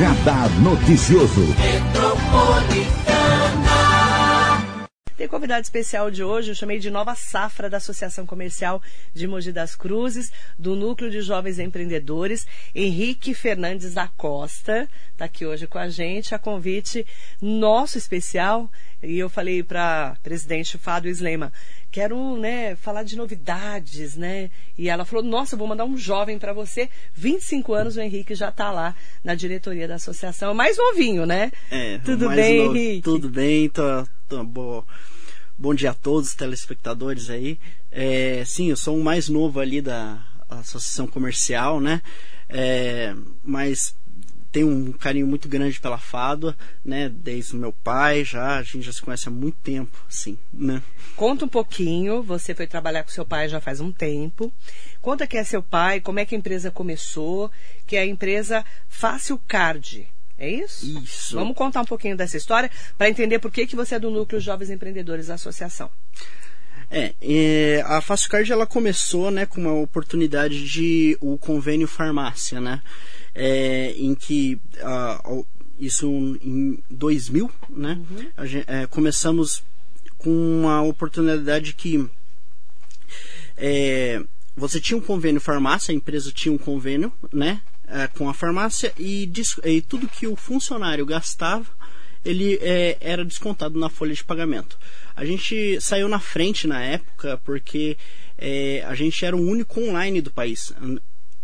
Radar Noticioso. Tem convidado especial de hoje, eu chamei de Nova Safra da Associação Comercial de Mogi das Cruzes, do Núcleo de Jovens Empreendedores, Henrique Fernandes da Costa, está aqui hoje com a gente, a convite nosso especial. E eu falei para presidente Fábio Slema, quero né, falar de novidades, né? E ela falou, nossa, vou mandar um jovem para você. 25 anos, o Henrique já está lá na diretoria da associação. Mais novinho, né? É, tudo bem, no... Henrique? Tudo bem, tô, tô bom. Bom dia a todos, telespectadores aí. É, sim, eu sou o mais novo ali da associação comercial, né? É, mas tenho um carinho muito grande pela Fádua, né? Desde o meu pai já, a gente já se conhece há muito tempo, sim, né? Conta um pouquinho, você foi trabalhar com seu pai já faz um tempo. Conta quem é seu pai, como é que a empresa começou, que é a empresa Fácil Card. É isso? Isso. Vamos contar um pouquinho dessa história para entender por que, que você é do Núcleo Jovens Empreendedores da Associação. É, é, a Fácil Card ela começou né, com uma oportunidade de o convênio farmácia, né? É, em que uh, isso em 2000, né? Uhum. Gente, é, começamos com uma oportunidade que é, você tinha um convênio farmácia, a empresa tinha um convênio, né? É, com a farmácia e, e, tudo que o funcionário gastava ele é, era descontado na folha de pagamento. A gente saiu na frente na época porque é, a gente era o único online do país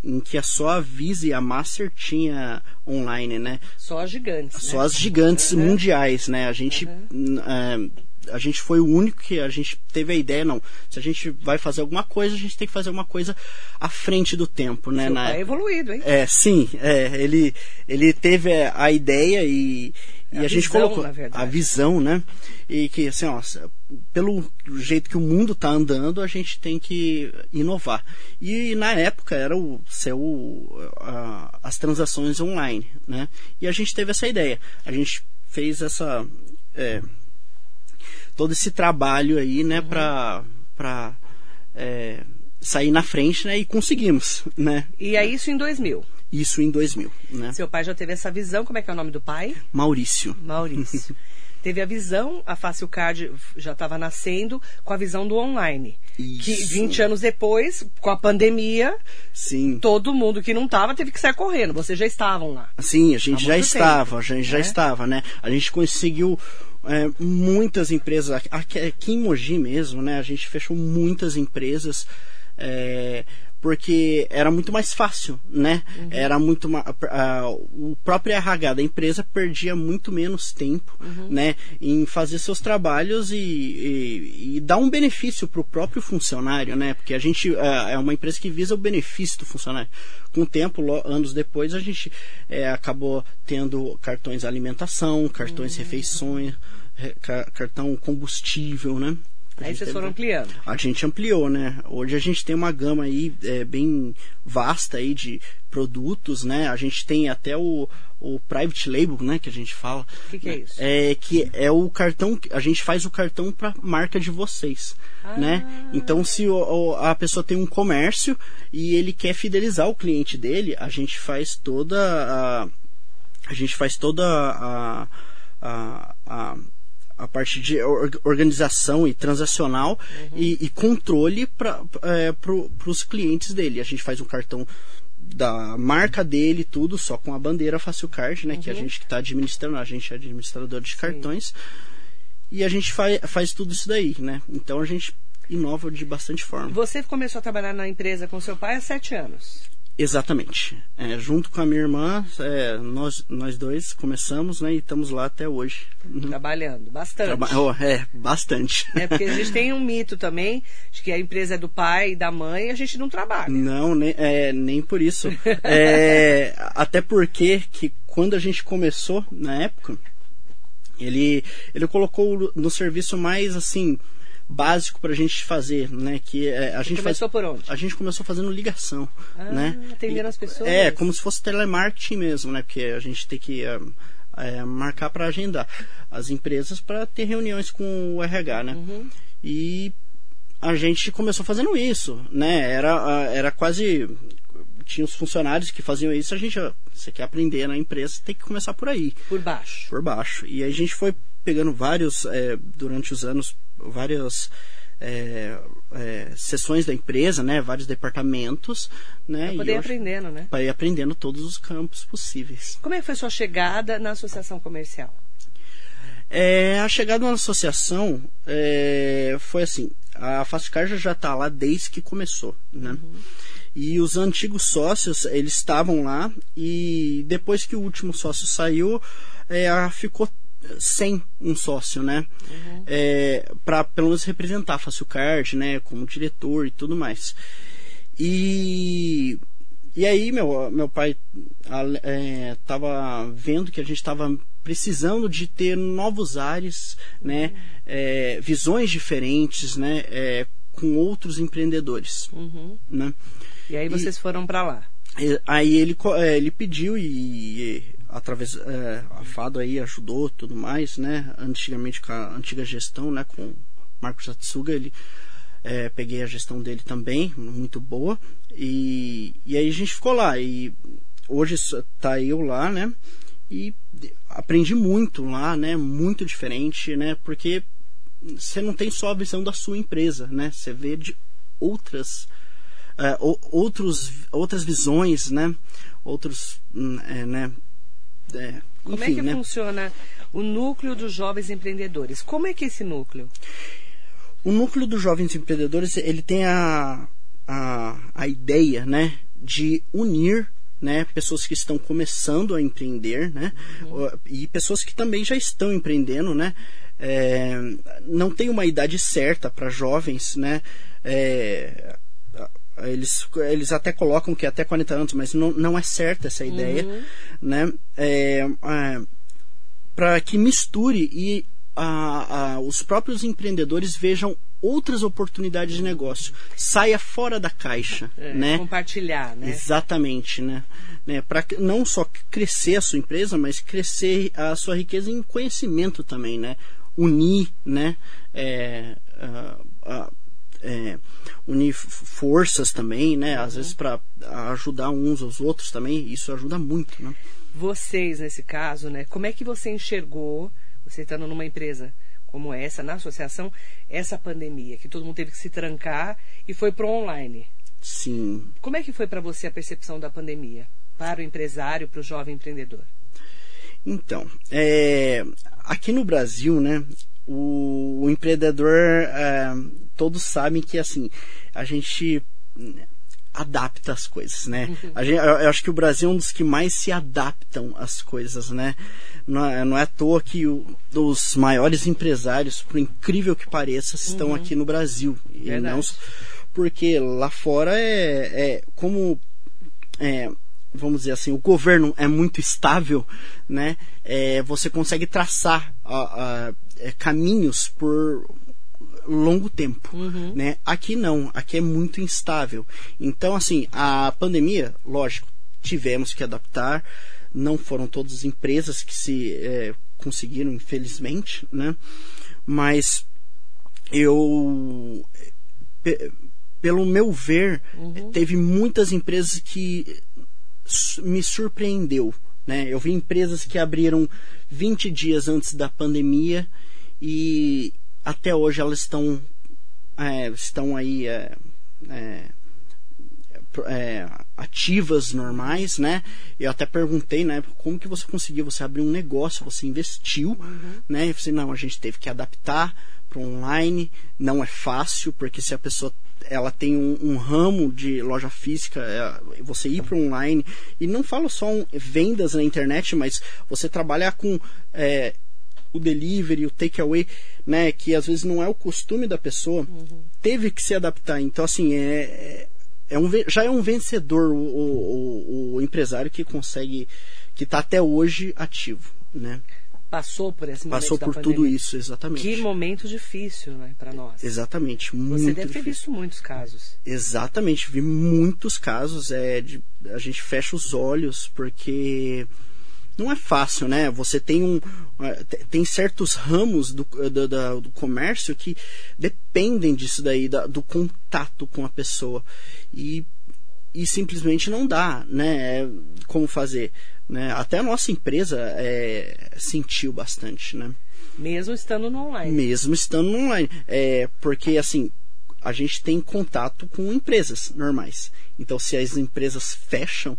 em que só a Visa e a Master tinha online, né? Só as gigantes. Só né? as gigantes uhum. mundiais, né? A gente uhum. é, a gente foi o único que a gente teve a ideia, não. Se a gente vai fazer alguma coisa, a gente tem que fazer alguma coisa à frente do tempo, né? Seu Na, pai é evoluído, hein? É, sim. É, ele, ele teve a ideia e, e a, a, gente colocou a visão, né? E que assim, ó, pelo jeito que o mundo está andando, a gente tem que inovar. E na época era o seu a, as transações online, né? E a gente teve essa ideia. A gente fez essa é, todo esse trabalho aí, né, uhum. para para é, sair na frente, né? E conseguimos, né? E é isso em 2000. Isso em 2000, né? Seu pai já teve essa visão, como é que é o nome do pai? Maurício. Maurício. teve a visão, a Fácil Card já estava nascendo com a visão do online. Isso. Que 20 anos depois, com a pandemia, Sim. todo mundo que não estava teve que sair correndo. Vocês já estavam lá. Sim, a gente já estava, a gente já é? estava, né? A gente conseguiu é, muitas empresas, aqui, aqui em Mogi mesmo, né? A gente fechou muitas empresas. É, porque era muito mais fácil, né? Uhum. Era muito o próprio RH da empresa perdia muito menos tempo, uhum. né, em fazer seus trabalhos e, e, e dar um benefício para o próprio funcionário, né? Porque a gente é, é uma empresa que visa o benefício do funcionário. Com o tempo, anos depois, a gente é, acabou tendo cartões alimentação, cartões uhum. refeições, cartão combustível, né? Aí vocês foram ampliando. A gente ampliou, né? Hoje a gente tem uma gama aí é, bem vasta aí de produtos, né? A gente tem até o, o private label, né? Que a gente fala. O que, que, é isso? É que é o cartão. A gente faz o cartão para marca de vocês, ah. né? Então se o, a pessoa tem um comércio e ele quer fidelizar o cliente dele, a gente faz toda a a gente faz toda a, a, a a parte de organização e transacional uhum. e, e, controle para é, pro, os clientes dele. A gente faz um cartão da marca dele, tudo, só com a bandeira Fácil Card, né? Uhum. Que a uhum. gente que está administrando, a gente é administrador de cartões. Sim. E a gente faz, faz tudo isso daí, né? Então a gente inova de bastante forma. Você começou a trabalhar na empresa com seu pai há sete anos. Exatamente. É, junto com a minha irmã, é, nós, nós dois começamos né, e estamos lá até hoje. Uhum. Trabalhando, bastante. Traba oh, é, bastante. É porque a gente tem um mito também de que a empresa é do pai e da mãe e a gente não trabalha. Não, nem, é, nem por isso. é, até porque que quando a gente começou, na época, ele, ele colocou no serviço mais assim básico para a gente fazer, né? Que é, a gente começou faz, por onde? A gente começou fazendo ligação, ah, né? Atendendo as pessoas. É, como se fosse telemarketing mesmo, né? Porque a gente tem que é, é, marcar para agendar as empresas para ter reuniões com o RH, né? Uhum. E a gente começou fazendo isso, né? Era, era quase tinha os funcionários que faziam isso, a gente, você quer aprender na empresa, tem que começar por aí. Por baixo. Por baixo. E aí a gente foi pegando vários, é, durante os anos, várias é, é, sessões da empresa, né, vários departamentos, né, para poder ir aprendendo, né? Para ir aprendendo todos os campos possíveis. Como é que foi sua chegada na associação comercial? É, a chegada na associação é, foi assim, a Fastcar já está lá desde que começou, né? Uhum. E os antigos sócios, eles estavam lá e depois que o último sócio saiu, é, ficou sem um sócio, né? Uhum. É, para pelo menos representar a Facilcard, né? Como diretor e tudo mais. E, e aí meu, meu pai estava é, vendo que a gente estava precisando de ter novos ares, né? uhum. né? É, visões diferentes, né? É, com outros empreendedores, uhum. né? E aí vocês e, foram para lá? Aí ele, é, ele pediu e através é, a Fado aí ajudou tudo mais, né? Antigamente com a antiga gestão, né? Com Marcos Atsuga, ele é, peguei a gestão dele também, muito boa. E, e aí a gente ficou lá. E hoje tá eu lá, né? E aprendi muito lá, né? Muito diferente, né? Porque você não tem só a visão da sua empresa, né? Você vê de outras uh, outros outras visões, né? Outros, hum, é, né? É, Como é que né? funciona o núcleo dos jovens empreendedores? Como é que é esse núcleo? O núcleo dos jovens empreendedores ele tem a, a, a ideia, né, de unir né, pessoas que estão começando a empreender, né, uhum. e pessoas que também já estão empreendendo, né, é, não tem uma idade certa para jovens, né, é, eles, eles até colocam que é até 40 anos, mas não, não é certa essa ideia, uhum. né, é, é para que misture e a, a, os próprios empreendedores vejam outras oportunidades de negócio. Saia fora da caixa, é, né? Compartilhar, né? Exatamente, né? né? Para não só crescer a sua empresa, mas crescer a sua riqueza em conhecimento também, né? Unir, né? É, unir forças também, né? Às uhum. vezes para ajudar uns aos outros também, isso ajuda muito, né? Vocês nesse caso, né? Como é que você enxergou, você estando numa empresa como essa, na associação, essa pandemia, que todo mundo teve que se trancar e foi para o online. Sim. Como é que foi para você a percepção da pandemia? Para o empresário, para o jovem empreendedor? Então, é, aqui no Brasil, né, o, o empreendedor, é, todos sabem que assim, a gente adapta as coisas, né? Uhum. Gente, eu, eu, acho que o Brasil é um dos que mais se adaptam às coisas, né? Não é, não é à toa que o, os maiores empresários, por incrível que pareça, estão uhum. aqui no Brasil. E não, porque lá fora é, é como é, vamos dizer assim, o governo é muito estável, né? É, você consegue traçar a, a, é, caminhos por longo tempo, uhum. né? Aqui não, aqui é muito instável. Então, assim, a pandemia, lógico, tivemos que adaptar. Não foram todas as empresas que se é, conseguiram, infelizmente, né? Mas eu, pelo meu ver, uhum. teve muitas empresas que me surpreendeu, né? Eu vi empresas que abriram 20 dias antes da pandemia e até hoje elas estão, é, estão aí é, é, é, ativas normais, né? Eu até perguntei, né, como que você conseguiu? Você abriu um negócio, você investiu, uhum. né? Eu falei, não, a gente teve que adaptar para online, não é fácil, porque se a pessoa ela tem um, um ramo de loja física, é, você ir para online, e não falo só um, vendas na internet, mas você trabalhar com é, o delivery, o takeaway, né, que às vezes não é o costume da pessoa, uhum. teve que se adaptar. Então, assim, é, é, é um, já é um vencedor o, o, o empresário que consegue, que está até hoje ativo, né? Passou por esse momento Passou por tudo isso, exatamente. Que momento difícil, né, para nós. Exatamente, muito Você deve ter visto muitos casos. Exatamente, vi muitos casos. É, de, a gente fecha os olhos porque não é fácil, né? Você tem um é, tem certos ramos do, do, do comércio que dependem disso daí, da, do contato com a pessoa. E, e simplesmente não dá, né? É, como fazer. Né? Até a nossa empresa é, sentiu bastante, né? Mesmo estando no online. Mesmo estando no online. É, porque, assim, a gente tem contato com empresas normais. Então, se as empresas fecham,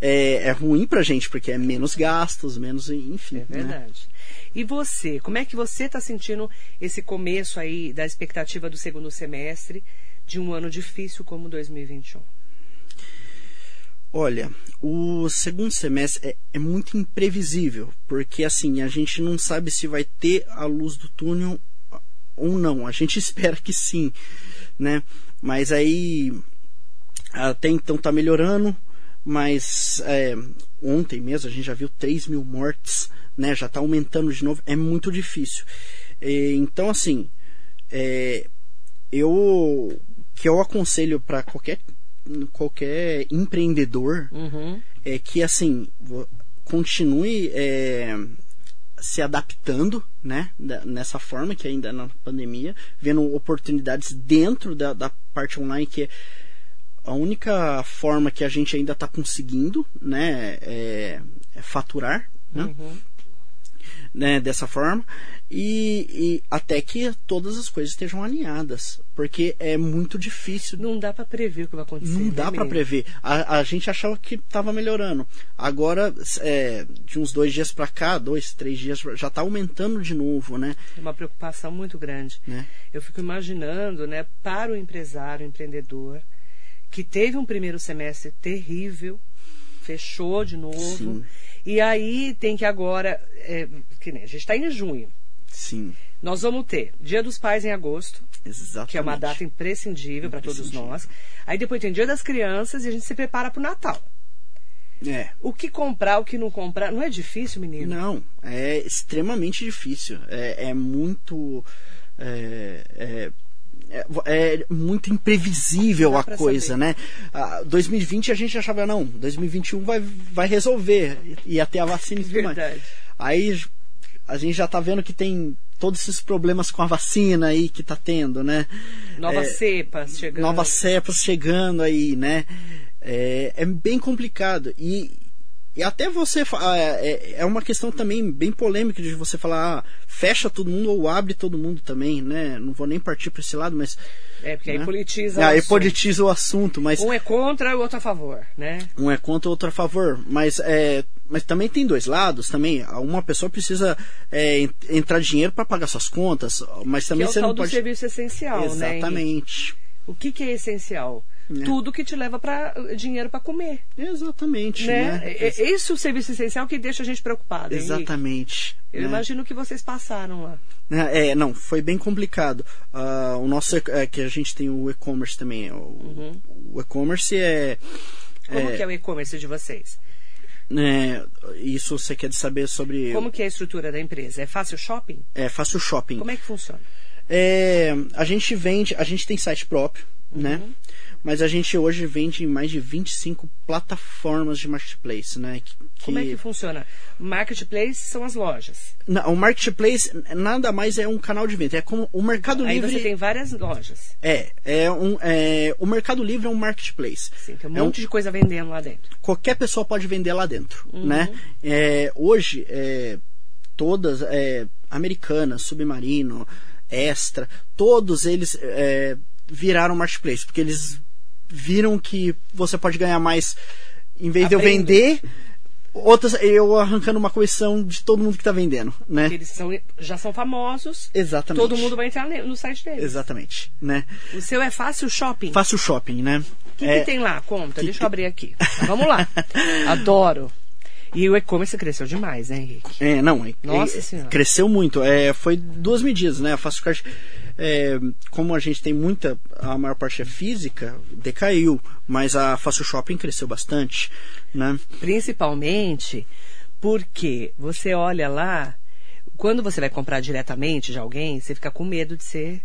é, é ruim pra gente, porque é menos gastos, menos, enfim. É verdade. Né? E você, como é que você está sentindo esse começo aí da expectativa do segundo semestre de um ano difícil como 2021? Olha, o segundo semestre é, é, muito imprevisível, porque assim, a gente não sabe se vai ter a luz do túnel ou não. A gente espera que sim, né? Mas aí até então tá melhorando, mas é, ontem mesmo a gente já viu 3 mil mortes, né? Já tá aumentando de novo, é muito difícil. E, então assim, é, eu que eu aconselho para qualquer qualquer empreendedor uhum. é que assim continue é, se adaptando né nessa forma que ainda é na pandemia vendo oportunidades dentro da, da parte online que é a única forma que a gente ainda está conseguindo né é, é faturar né? Uhum né, dessa forma e, e, até que todas as coisas estejam alinhadas, porque é muito difícil. Não dá para prever o que vai acontecer. Não dá para prever. A, a, gente achava que estava melhorando. Agora, é, de uns dois dias para cá, dois, três dias, já está aumentando de novo, né? É uma preocupação muito grande. Né? Eu fico imaginando, né, para o empresário, o empreendedor, que teve um primeiro semestre terrível, fechou de novo. Sim e aí tem que agora, é, que nem, a gente está em junho. Sim. Nós vamos ter Dia dos Pais em agosto. Exatamente. Que é uma data imprescindível para todos nós. Aí depois tem Dia das Crianças e a gente se prepara para o Natal. É. O que comprar, o que não comprar, não é difícil, menino? Não, é extremamente difícil. É, é muito. É, é, é, é muito imprevisível a coisa, saber. né? Ah, 2020 a gente achava, não, 2021 vai, vai resolver, e até a vacina e tudo mais. Aí a gente já tá vendo que tem todos esses problemas com a vacina aí que tá tendo, né? Novas é, cepas chegando. Novas cepas chegando aí, né? É, é bem complicado. E, e até você. Ah, é, é uma questão também bem polêmica de você falar, ah, fecha todo mundo ou abre todo mundo também, né? Não vou nem partir para esse lado, mas. É, porque né? aí politiza. É, aí politiza o assunto, mas. Um é contra e o outro a favor, né? Um é contra e o outro a favor. Mas, é, mas também tem dois lados também. Uma pessoa precisa é, entrar dinheiro para pagar suas contas, mas também que é o você tal não do pode. serviço essencial, Exatamente. né? Exatamente. O que, que é essencial? Né? Tudo que te leva para dinheiro para comer. Exatamente. Né? né? É, é esse o serviço essencial que deixa a gente preocupado. Exatamente. Eu né? imagino que vocês passaram lá. É, não, foi bem complicado. Uh, o nosso é que a gente tem o e-commerce também. O, uhum. o e-commerce é. Como é, que é o e-commerce de vocês? É, isso você quer saber sobre. Como que é a estrutura da empresa? É fácil shopping? É fácil shopping. Como é que funciona? É, a gente vende, a gente tem site próprio, né? uhum. né? Mas a gente hoje vende em mais de 25 plataformas de marketplace, né? Que, Como é que funciona? Marketplace são as lojas. Não, o marketplace nada mais é um canal de venda. É como o Mercado Aí Livre. Aí você tem várias lojas. É, é um, é, o Mercado Livre é um marketplace. Sim, tem um é monte um, de coisa vendendo lá dentro. Qualquer pessoa pode vender lá dentro, uhum. né? É, hoje, é, todas, é, Americana, Submarino, Extra, todos eles é, viraram marketplace, porque eles viram que você pode ganhar mais em vez de eu vender outras eu arrancando uma comissão de todo mundo que está vendendo, né? Eles são, já são famosos. Exatamente. Todo mundo vai entrar no site deles. Exatamente, né? O seu é fácil shopping. Fácil shopping, né? O que, é... que, tem lá? Conta, que deixa eu abrir aqui. Vamos lá. Adoro. E o e-commerce cresceu demais, né, Henrique? É, não. Nossa é, senhora. Cresceu muito. É, foi duas medidas, né? A Fácil Card é, como a gente tem muita, a maior parte é física, decaiu, mas a Fácil Shopping cresceu bastante, né? Principalmente porque você olha lá, quando você vai comprar diretamente de alguém, você fica com medo de ser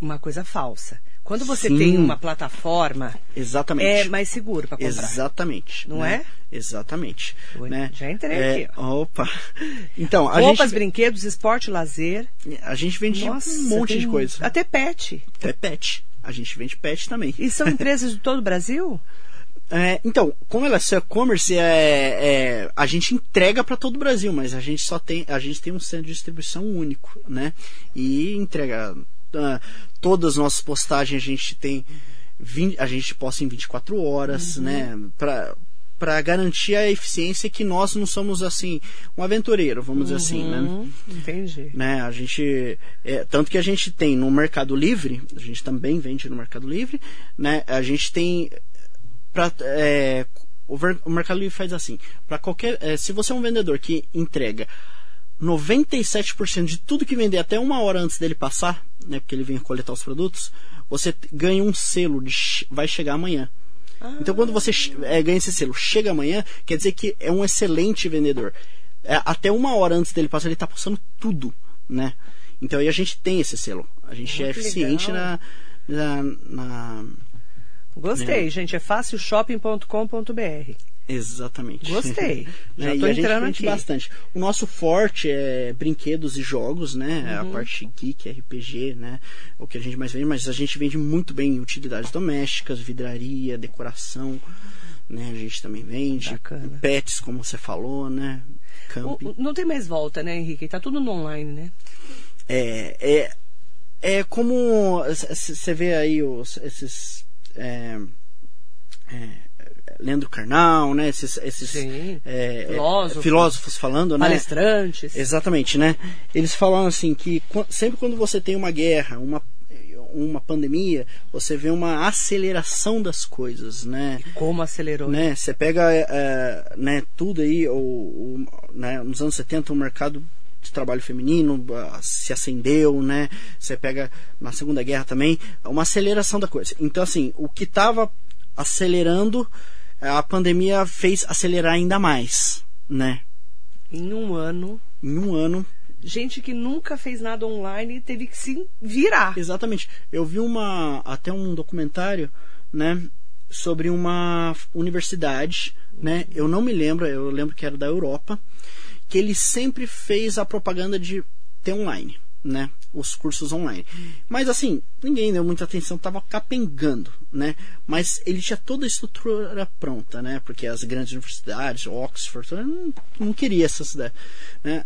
uma coisa falsa. Quando você Sim. tem uma plataforma, Exatamente. é mais seguro para comprar. Exatamente. Não né? é? Exatamente. Né? Já entrei é, aqui. Ó. Opa. Então, a Roupas, gente... brinquedos, esporte, lazer. A gente vende Nossa, um monte de coisa. Até pet. Até pet. A gente vende pet também. E são empresas de todo o Brasil? É, então, como ela é e-commerce, é, é, a gente entrega para todo o Brasil, mas a gente só tem, a gente tem um centro de distribuição único, né? E entrega uh, todas as nossas postagens a gente tem 20, a gente posta em 24 horas, uhum. né? Pra, para garantir a eficiência que nós não somos assim um aventureiro, vamos dizer assim, né? Uhum, entendi. Né? A gente é, tanto que a gente tem no Mercado Livre, a gente também vende no Mercado Livre, né? A gente tem para é, o, o, Mercado Livre faz assim, para qualquer é, se você é um vendedor que entrega 97% de tudo que vender até uma hora antes dele passar, né, porque ele vem coletar os produtos, você ganha um selo de vai chegar amanhã. Então, quando você é, ganha esse selo, chega amanhã, quer dizer que é um excelente vendedor. É, até uma hora antes dele passar, ele está passando tudo, né? Então, aí a gente tem esse selo. A gente Muito é eficiente na, na, na, Gostei, né? gente. É fácilshopping.com.br. Exatamente. Gostei. Já né? tô e entrando a gente aqui. bastante. O nosso forte é brinquedos e jogos, né? Uhum. A parte geek, RPG, né? O que a gente mais vende, mas a gente vende muito bem utilidades domésticas, vidraria, decoração, né? A gente também vende. Bacana. Pets, como você falou, né? Camping. Não tem mais volta, né, Henrique? Tá tudo no online, né? É, é, é como você vê aí os, esses é, é, Leandro Carnal, né? Esses, esses é, filósofos, filósofos falando, né? Palestrantes. Exatamente, né? Eles falam assim que sempre quando você tem uma guerra, uma uma pandemia, você vê uma aceleração das coisas, né? Como acelerou? Né? Você pega é, né, tudo aí, ou, né, nos anos 70 o mercado de trabalho feminino se acendeu, né? Você pega na Segunda Guerra também, uma aceleração da coisa. Então, assim, o que estava acelerando a pandemia fez acelerar ainda mais, né? Em um ano. Em um ano. Gente que nunca fez nada online teve que se virar. Exatamente. Eu vi uma até um documentário, né, sobre uma universidade, né? Eu não me lembro, eu lembro que era da Europa, que ele sempre fez a propaganda de ter online né, os cursos online. Mas assim, ninguém deu muita atenção, estava capengando, né? Mas ele tinha toda a estrutura pronta, né? Porque as grandes universidades, Oxford, não, não queria essas ideias, né?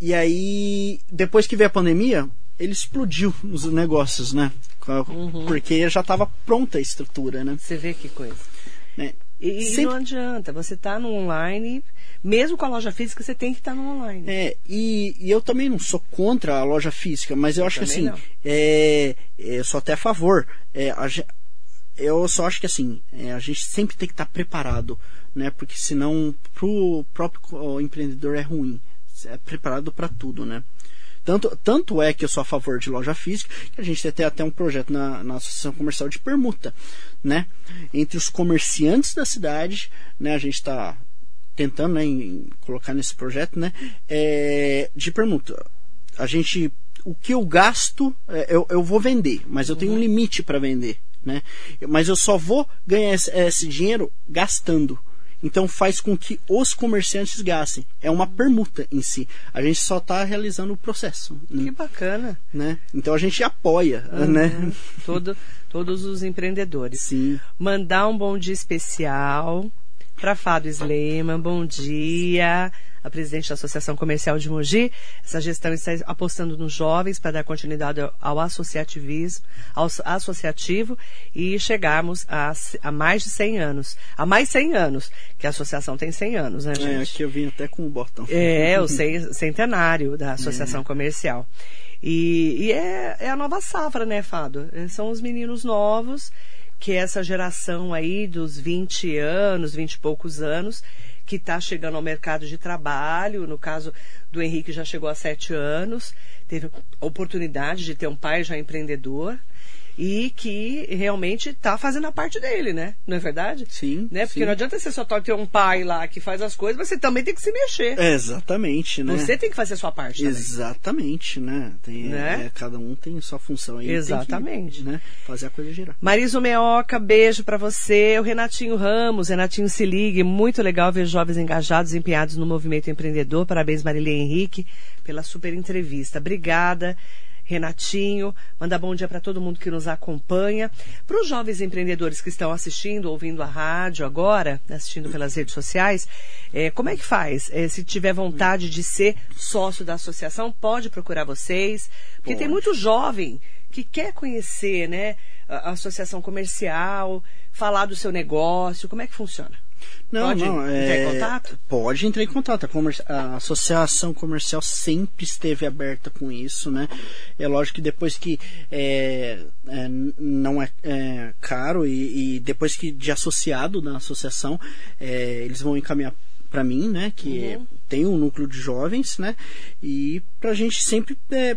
E aí, depois que veio a pandemia, ele explodiu os negócios, né? Uhum. Porque já estava pronta a estrutura, né? Você vê que coisa. Né? E, Sempre... não adianta, você está no online mesmo com a loja física, você tem que estar no online. É, e, e eu também não sou contra a loja física, mas eu, eu acho que assim, é, é, eu sou até a favor. É, a, eu só acho que assim, é, a gente sempre tem que estar preparado, né? Porque senão pro próprio empreendedor é ruim. É preparado para tudo, né? Tanto, tanto é que eu sou a favor de loja física, que a gente tem até um projeto na, na Associação Comercial de Permuta, né? Entre os comerciantes da cidade, né? A gente está tentando né, em, colocar nesse projeto, né, é, de permuta. A gente, o que eu gasto, é, eu, eu vou vender, mas eu tenho um limite para vender, né? Mas eu só vou ganhar esse, esse dinheiro gastando. Então faz com que os comerciantes gastem. É uma permuta em si. A gente só está realizando o processo. Né? Que bacana. Né? Então a gente apoia, uhum. né? Todo, todos os empreendedores. Sim. Mandar um bom dia especial para Fábio Sleiman, bom dia. A presidente da Associação Comercial de Mogi. Essa gestão está apostando nos jovens para dar continuidade ao associativismo, ao associativo e chegarmos a, a mais de 100 anos. A mais 100 anos, que a associação tem 100 anos, né, é, gente? É, aqui eu vim até com o botão. É, o centenário da Associação é. Comercial. E, e é, é, a nova safra, né, Fado? São os meninos novos que é essa geração aí dos 20 anos, 20 e poucos anos, que está chegando ao mercado de trabalho. No caso do Henrique, já chegou a 7 anos, teve oportunidade de ter um pai já empreendedor e que realmente está fazendo a parte dele, né? Não é verdade? Sim. Né? Porque sim. não adianta você só ter um pai lá que faz as coisas, mas você também tem que se mexer. É, exatamente, né? Você tem que fazer a sua parte. Também. Exatamente, né? Tem, né? É, cada um tem sua função aí. Exatamente. Que, né? Fazer a coisa girar. Marisa Meoca, beijo para você. O Renatinho Ramos, Renatinho se ligue. Muito legal ver jovens engajados, empenhados no movimento empreendedor. Parabéns, Marília Henrique, pela super entrevista. Obrigada. Renatinho, mandar bom dia para todo mundo que nos acompanha. Para os jovens empreendedores que estão assistindo, ouvindo a rádio agora, assistindo pelas redes sociais, é, como é que faz? É, se tiver vontade de ser sócio da associação, pode procurar vocês, porque pode. tem muito jovem que quer conhecer né, a associação comercial, falar do seu negócio, como é que funciona? Não, pode não. Entrar é... em contato? Pode entrar em contato. A, comer... a, associação comercial sempre esteve aberta com isso, né? É lógico que depois que é, é, não é, é caro e, e, depois que de associado na associação, é, eles vão encaminhar para mim, né? Que uhum. tem um núcleo de jovens, né? E pra gente sempre é,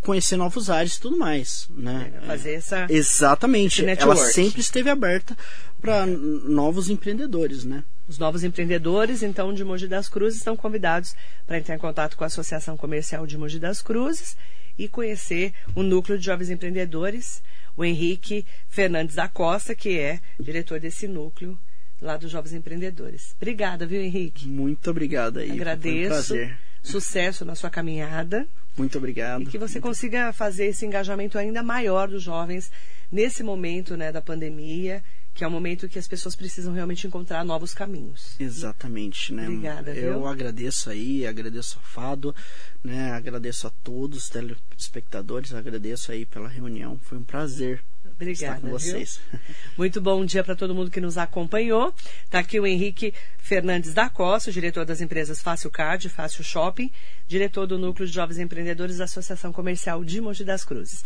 conhecer novos ares e tudo mais, né? É, fazer essa exatamente. Ela sempre esteve aberta para novos empreendedores, né? Os novos empreendedores, então, de Mogi das Cruzes estão convidados para entrar em contato com a Associação Comercial de Mogi das Cruzes e conhecer o núcleo de jovens empreendedores, o Henrique Fernandes da Costa, que é diretor desse núcleo lá dos Jovens Empreendedores. Obrigada, viu, Henrique? Muito obrigada aí. Agradeço. Foi um prazer. Sucesso na sua caminhada. Muito obrigado. E que você Muito... consiga fazer esse engajamento ainda maior dos jovens nesse momento né, da pandemia, que é um momento que as pessoas precisam realmente encontrar novos caminhos. Exatamente, né? Obrigada. Eu viu? agradeço aí, agradeço a Fado, né? Agradeço a todos os telespectadores, agradeço aí pela reunião. Foi um prazer Obrigada, estar com vocês. Viu? Muito bom dia para todo mundo que nos acompanhou. Está aqui o Henrique Fernandes da Costa, diretor das empresas Fácil Card, Fácil Shopping, diretor do Núcleo de Jovens Empreendedores da Associação Comercial de Mogi das Cruzes.